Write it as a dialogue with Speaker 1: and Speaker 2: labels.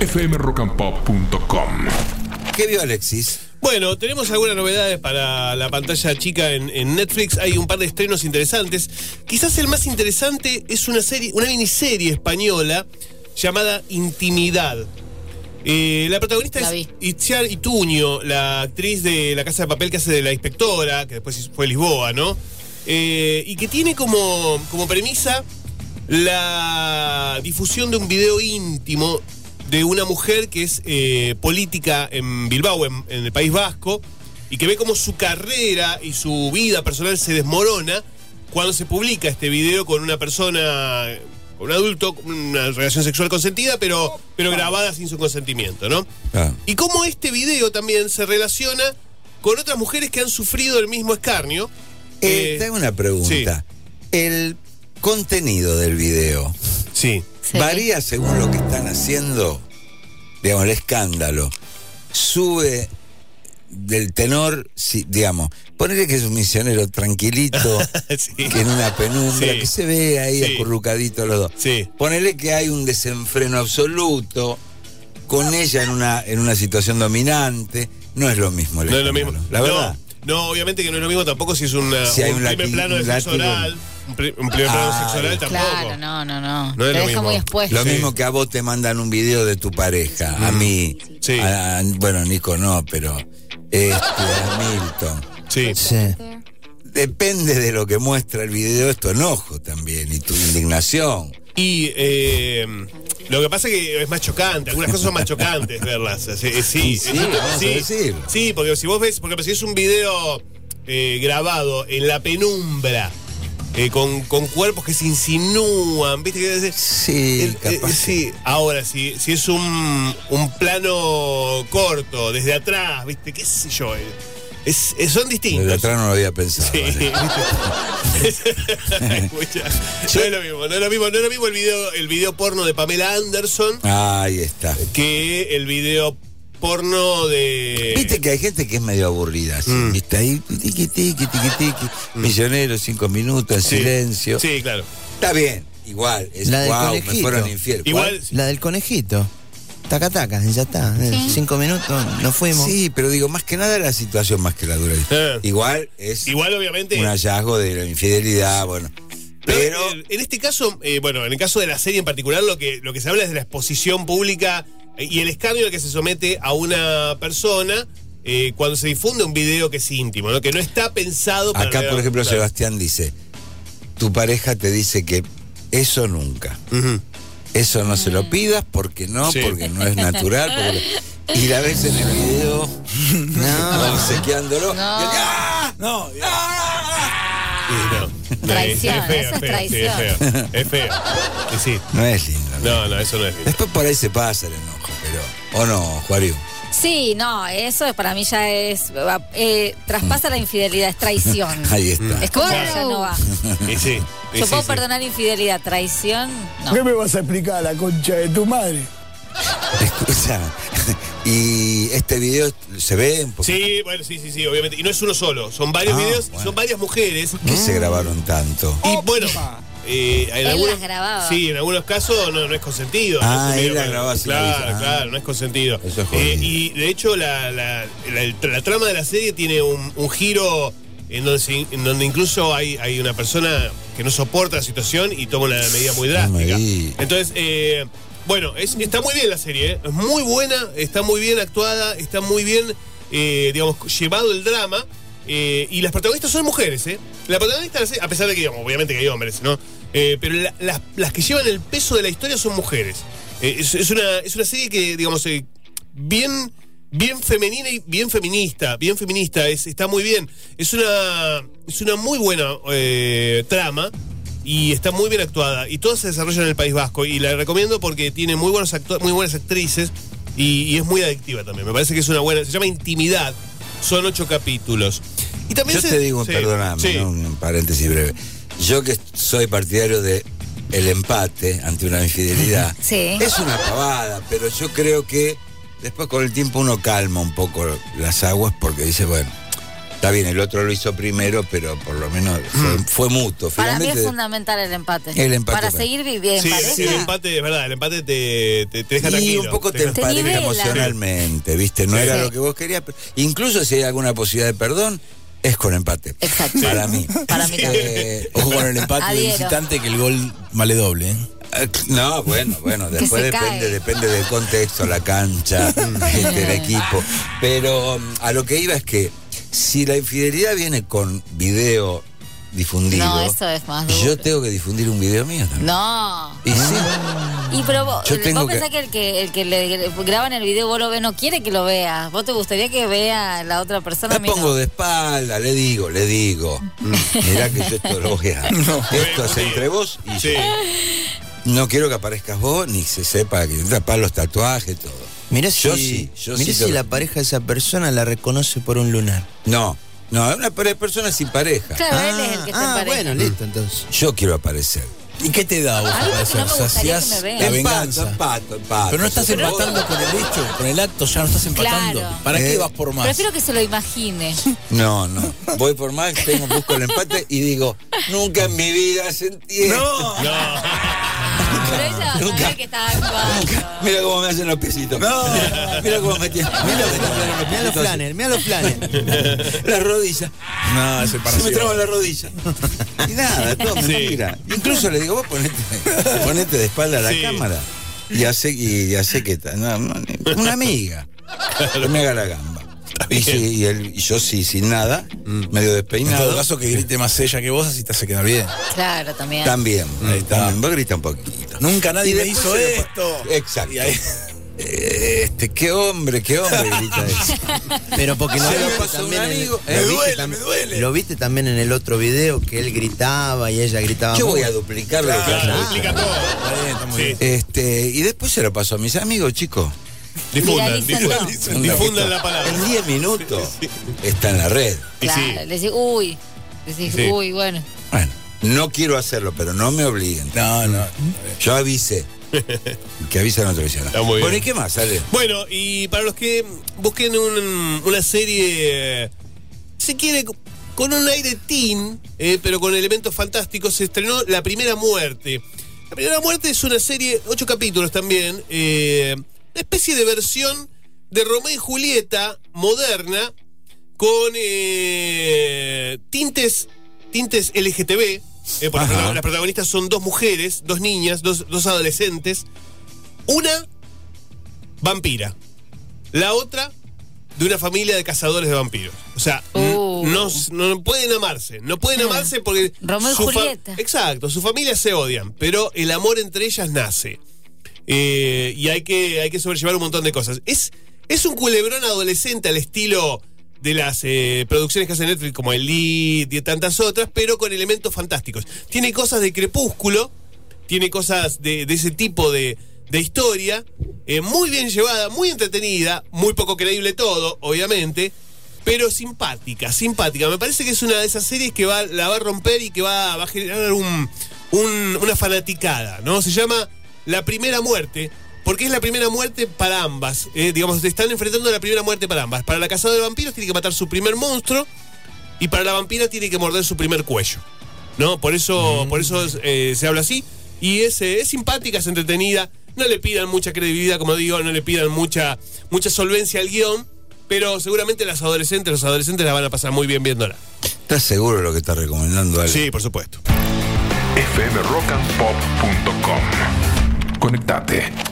Speaker 1: fmrockandpop.com.
Speaker 2: ¿Qué vio Alexis?
Speaker 3: Bueno, tenemos algunas novedades para la pantalla chica en, en Netflix. Hay un par de estrenos interesantes. Quizás el más interesante es una serie, una miniserie española llamada Intimidad. Eh, la protagonista
Speaker 4: La
Speaker 3: es. Itziar Ituño, la actriz de La Casa de Papel que hace de la inspectora, que después fue Lisboa, ¿no? Eh, y que tiene como, como premisa la difusión de un video íntimo de una mujer que es eh, política en Bilbao, en, en el País Vasco, y que ve cómo su carrera y su vida personal se desmorona cuando se publica este video con una persona, con un adulto, una relación sexual consentida, pero, pero grabada sin su consentimiento, ¿no?
Speaker 2: Ah.
Speaker 3: Y cómo este video también se relaciona con otras mujeres que han sufrido el mismo escarnio.
Speaker 2: Eh,
Speaker 3: Eh,
Speaker 2: tengo una pregunta. El contenido del video
Speaker 3: sí.
Speaker 4: Sí.
Speaker 2: varía según lo que están haciendo, digamos, el escándalo. Sube del tenor, digamos, ponele que es un misionero tranquilito,
Speaker 3: Sí.
Speaker 2: que en una penumbra,
Speaker 3: Sí.
Speaker 2: que se ve ahí
Speaker 3: Sí.
Speaker 2: acurrucaditos los dos.
Speaker 3: Sí.
Speaker 2: Ponele que hay un desenfreno absoluto, con ella en una, en una situación dominante. No es lo mismo el
Speaker 3: No es lo mismo.
Speaker 2: La verdad.
Speaker 3: No, no, obviamente que no es lo mismo tampoco si es una,
Speaker 2: Si hay
Speaker 3: un,
Speaker 2: un
Speaker 3: primer plano de
Speaker 2: un
Speaker 3: sexo oral. Un, pri- un primer plano
Speaker 2: Ah,
Speaker 3: sexo oral tampoco.
Speaker 4: Claro, no, no, no.
Speaker 3: No es
Speaker 4: Te
Speaker 3: lo
Speaker 4: deja
Speaker 3: mismo.
Speaker 4: muy expuesto.
Speaker 2: Lo
Speaker 3: Sí.
Speaker 2: mismo que a vos te mandan un video de tu pareja, a mí,
Speaker 3: Sí.
Speaker 2: a- a- bueno, Nico no, pero este, a Milton.
Speaker 3: Sí.
Speaker 2: Depende de lo que muestra el video, es tu enojo también y tu indignación.
Speaker 3: Y eh, lo que pasa es que es más chocante, algunas cosas son más chocantes verlas. Sí, sí,
Speaker 2: Sí,
Speaker 3: eso-
Speaker 2: vamos a decir.
Speaker 3: Sí, porque si vos ves, porque si es un video eh, grabado en la penumbra, eh, con, con cuerpos que se insinúan, ¿viste?
Speaker 2: Sí,
Speaker 3: el- eh,
Speaker 2: capaz.
Speaker 3: sí, ahora, si, si es un, un plano corto, desde atrás, ¿viste? ¿Qué sé yo? Es, es- son distintos.
Speaker 2: Desde atrás no lo había pensado.
Speaker 3: Sí. Escucha, no es lo mismo, no es lo mismo, no es lo mismo el video, el video porno de Pamela Anderson
Speaker 2: Ahí está.
Speaker 3: que el video porno de.
Speaker 2: Viste que hay gente que es medio aburrida, así,
Speaker 3: Mm.
Speaker 2: viste ahí, tiqui, tiqui, tiqui, tiqui, millonero, cinco minutos, en
Speaker 3: Sí.
Speaker 2: silencio.
Speaker 3: Sí, claro.
Speaker 2: Está bien, igual, es
Speaker 5: La del
Speaker 2: wow, me fueron infiel.
Speaker 3: Igual.
Speaker 2: ¿Cuál?
Speaker 5: La del conejito. Taca, taca, ya está. Eh, Cinco minutos, nos fuimos.
Speaker 2: Sí, pero digo, más que nada la situación, más que la duración.
Speaker 3: Eh.
Speaker 2: Igual es
Speaker 3: Igual, obviamente.
Speaker 2: un hallazgo de la infidelidad, bueno. Pero
Speaker 3: eh, en este caso, eh, bueno, en el caso de la serie en particular, lo que, lo que se habla es de la exposición pública y el escarnio al que se somete a una persona eh, cuando se difunde un video que es íntimo, ¿no? Que no está pensado para.
Speaker 2: acá, por ejemplo. Sebastián dice, tu pareja te dice que eso nunca.
Speaker 3: Ujú.
Speaker 2: Eso no se lo pidas porque no,
Speaker 3: Sí.
Speaker 2: porque no es natural. porque- Y la ves en el video
Speaker 5: No.
Speaker 2: obsequiándolo.
Speaker 4: No.
Speaker 2: ¡ah! No,
Speaker 3: Sí, no.
Speaker 4: Traición,
Speaker 3: es feo,
Speaker 4: eso es
Speaker 3: feo, sí, es feo. Es feo. Sí, sí.
Speaker 2: no es lindo. ¿no?
Speaker 3: No, no, eso no es lindo.
Speaker 2: Después por ahí se pasa el enojo, pero. ¿O no, Juario?
Speaker 4: Sí, no, eso es- para mí ya es. eh, traspasa la infidelidad, es traición.
Speaker 2: Ahí está.
Speaker 4: Es como que ya no va.
Speaker 3: Y sí. y
Speaker 4: Yo
Speaker 3: sí,
Speaker 4: puedo
Speaker 3: sí.
Speaker 4: perdonar infidelidad, traición, no.
Speaker 6: ¿Qué me vas a explicar la concha de tu madre?
Speaker 2: Escucha. Y este video se ve un poco.
Speaker 3: Sí, bueno, sí, sí, sí, obviamente. Y no es uno solo, son varios
Speaker 2: Ah,
Speaker 3: videos,
Speaker 2: bueno.
Speaker 3: son varias mujeres.
Speaker 2: ¿Por qué se grabaron tanto?
Speaker 3: Y bueno, eh, en
Speaker 4: Él
Speaker 3: algunos,
Speaker 4: las grababa.
Speaker 3: Sí, en algunos casos no, no es consentido.
Speaker 2: Ah,
Speaker 3: No es un
Speaker 2: él
Speaker 3: video
Speaker 2: las
Speaker 3: que-
Speaker 2: grababa sin
Speaker 3: Claro,
Speaker 2: avisar.
Speaker 3: claro, no es consentido.
Speaker 2: Eso es
Speaker 3: Eh, y de hecho, la, la, la- la trama de la serie tiene un, un giro en donde, se- en donde incluso hay, hay una persona que no soporta la situación y toma una medida muy drástica. Entonces, eh, bueno, es- está muy bien la serie, ¿eh? es muy buena, está muy bien actuada, está muy bien, eh, digamos, llevado el drama. Eh, y las protagonistas son mujeres, ¿eh? La protagonista, a pesar de que, digamos, obviamente que hay hombres, ¿no? Eh, pero la- las, las que llevan el peso de la historia son mujeres. Eh, es, una, es una serie que, digamos, bien, bien femenina y bien feminista, bien feminista, es, está muy bien. Es una, es una muy buena trama y está muy bien actuada y todas se desarrollan en el País Vasco y la recomiendo porque tiene muy buenos muy buenas actrices y es muy adictiva también. Me parece que es una buena, se llama Intimidad. Son ocho capítulos. Y también
Speaker 2: Yo
Speaker 3: se-
Speaker 2: te digo,
Speaker 3: sí,
Speaker 2: perdóname,
Speaker 3: sí.
Speaker 2: ¿no? un paréntesis breve. Yo que soy partidario de el empate ante una infidelidad.
Speaker 4: Sí.
Speaker 2: Es una pavada, pero yo creo que después con el tiempo uno calma un poco las aguas porque dice, bueno, Está bien, el otro lo hizo primero, pero por lo menos fue, fue mutuo.
Speaker 4: Para mí es fundamental el empate.
Speaker 2: El empate,
Speaker 4: Para
Speaker 2: para-
Speaker 4: seguir viviendo.
Speaker 3: Sí, sí, el empate, es verdad, el empate te, te, te deja
Speaker 2: y
Speaker 3: tranquilo.
Speaker 2: un poco te
Speaker 4: Te
Speaker 2: empareja emocionalmente, ¿viste? No
Speaker 3: Sí.
Speaker 2: era
Speaker 4: Sí.
Speaker 2: lo que vos querías. pero incluso si hay alguna posibilidad de perdón, es con empate.
Speaker 4: Exacto.
Speaker 2: Para mí.
Speaker 4: Para mí también.
Speaker 2: Eh,
Speaker 1: Ojo con el empate de
Speaker 4: Adhiero.
Speaker 1: visitante que el gol vale doble. ¿eh?
Speaker 2: Eh, No, bueno, bueno, después depende,
Speaker 4: cae.
Speaker 2: depende del contexto, la cancha, este, el equipo. Pero um, a lo que iba es que si la infidelidad viene con video difundido,
Speaker 4: No, eso es más duro.
Speaker 2: yo tengo que difundir un video mío también.
Speaker 4: No.
Speaker 2: Y sí,
Speaker 4: Y pero vos,
Speaker 2: Yo tengo
Speaker 4: vos
Speaker 2: que-
Speaker 4: pensás que el que el que le graban el video vos lo ves no quiere que lo veas. Vos te gustaría que vea la otra persona. no.
Speaker 2: pongo de espalda, le digo, le digo. Mirá que yo esto lo voy a. Esto es entre vos y
Speaker 3: Sí.
Speaker 2: yo. No quiero que aparezcas vos ni se sepa que tapar los tatuajes, todo.
Speaker 5: Mirá si,
Speaker 2: Yo sí, yo
Speaker 5: mirá
Speaker 2: sí
Speaker 5: si la pareja de esa persona la reconoce por un lunar.
Speaker 2: No, no, es una persona sin pareja.
Speaker 4: Claro, él es el que está en
Speaker 5: ah,
Speaker 4: pareja.
Speaker 5: bueno, listo, entonces.
Speaker 2: Yo quiero aparecer.
Speaker 1: ¿Y qué te da vos
Speaker 4: A mí
Speaker 1: para
Speaker 4: no
Speaker 1: Saciás la venganza.
Speaker 2: empato, empato.
Speaker 1: Pero no estás
Speaker 2: Pero-
Speaker 1: empatando con el hecho, con el acto, ya no estás empatando.
Speaker 4: Claro.
Speaker 1: ¿Para qué
Speaker 2: Eh,
Speaker 1: vas por más?
Speaker 4: Prefiero que se lo imagine.
Speaker 2: No, no. Voy por más, tengo, busco el empate y digo, nunca en mi vida sentí
Speaker 4: va a
Speaker 2: Nunca.
Speaker 4: que está actuando.
Speaker 2: Mira cómo me hacen los piecitos. No, mira cómo me tienen. Mira me los
Speaker 5: Mira flanes, mira los flanes.
Speaker 2: La rodilla.
Speaker 1: No, es
Speaker 2: Se me
Speaker 1: separación.
Speaker 2: traba la rodilla. Y nada, todo
Speaker 3: Sí.
Speaker 2: mentira. Incluso le digo, vos ponete, ponete de espalda a la
Speaker 3: Sí.
Speaker 2: cámara y hace, y hace que no, no, una amiga. Que me haga la Y, sí, y, él- y yo sí, sin nada, medio
Speaker 1: En
Speaker 2: despeinado.
Speaker 1: todo caso, que grite más ella que vos, así te hace quedar bien.
Speaker 4: Claro, también.
Speaker 2: También,
Speaker 1: Ahí está.
Speaker 2: también. Vos grita un poquito.
Speaker 1: Nunca nadie me hizo esto.
Speaker 2: Exacto.
Speaker 1: Y ahí-
Speaker 2: Este, qué hombre, qué hombre grita eso.
Speaker 5: Pero porque lo
Speaker 2: Se lo pasó un
Speaker 5: en-
Speaker 2: amigo. Me
Speaker 1: duele, me duele.
Speaker 5: Lo viste también en el otro video que él gritaba y ella gritaba.
Speaker 2: Yo voy a duplicar lo que dice.
Speaker 3: todo.
Speaker 1: Está bien, está muy
Speaker 3: Sí.
Speaker 1: bien.
Speaker 2: Este, y después se lo pasó a mis amigos, chicos.
Speaker 3: Difundan, difundan, difundan la palabra.
Speaker 2: En 10 minutos está en la red.
Speaker 4: Claro,
Speaker 3: sí.
Speaker 4: le decís, uy. Decís,
Speaker 3: Sí.
Speaker 4: uy, bueno.
Speaker 2: Bueno, no quiero hacerlo, pero no me obliguen.
Speaker 1: No, no.
Speaker 2: Yo avisé. que avisa no te avisa.
Speaker 3: Está muy
Speaker 2: Bueno,
Speaker 3: bien.
Speaker 2: ¿y qué más, Ale?
Speaker 3: Bueno, y para los que busquen un- una serie, se quiere, con un aire teen, eh, pero con elementos fantásticos, se estrenó La Primera Muerte. La Primera Muerte es una serie, ocho capítulos también, eh, especie de versión de Romeo y Julieta moderna, con eh, tintes, tintes LGTB. eh, las protagonistas son dos mujeres, dos niñas, dos, dos adolescentes. Una vampira. La otra de una familia de cazadores de vampiros. O sea,
Speaker 4: Uh.
Speaker 3: no, no pueden amarse. No pueden
Speaker 4: Ah.
Speaker 3: amarse porque.
Speaker 4: Romeo y
Speaker 3: su
Speaker 4: Julieta.
Speaker 3: Exacto, sus familias se odian, pero el amor entre ellas nace. Eh, y hay que, hay que sobrellevar un montón de cosas. Es, es un culebrón adolescente al estilo de las eh, producciones que hace Netflix como Elite y tantas otras, pero con elementos fantásticos. Tiene cosas de crepúsculo, tiene cosas de, ese tipo de, de historia, eh, muy bien llevada, muy entretenida, muy poco creíble todo, obviamente, pero simpática, simpática. Me parece que es una de esas series que va, la va a romper y que va, a generar un, un- una fanaticada, ¿no? Se llama La Primera Muerte. Porque es la primera muerte para ambas. eh, digamos, se están enfrentando a la primera muerte para ambas. Para la cazadora de vampiros tiene que matar su primer monstruo. Y para la vampira tiene que morder su primer cuello. ¿No? Por eso, por eso eh, se habla así. Y es, eh, es simpática, es entretenida. No le pidan mucha credibilidad, como digo, no le pidan mucha, mucha solvencia al guion. Pero seguramente las adolescentes, los adolescentes la van a pasar muy bien viéndola.
Speaker 2: ¿Estás seguro de lo que estás recomendando, Ale?
Speaker 3: Sí, por supuesto.
Speaker 7: fmrockandpop.com. Conectate.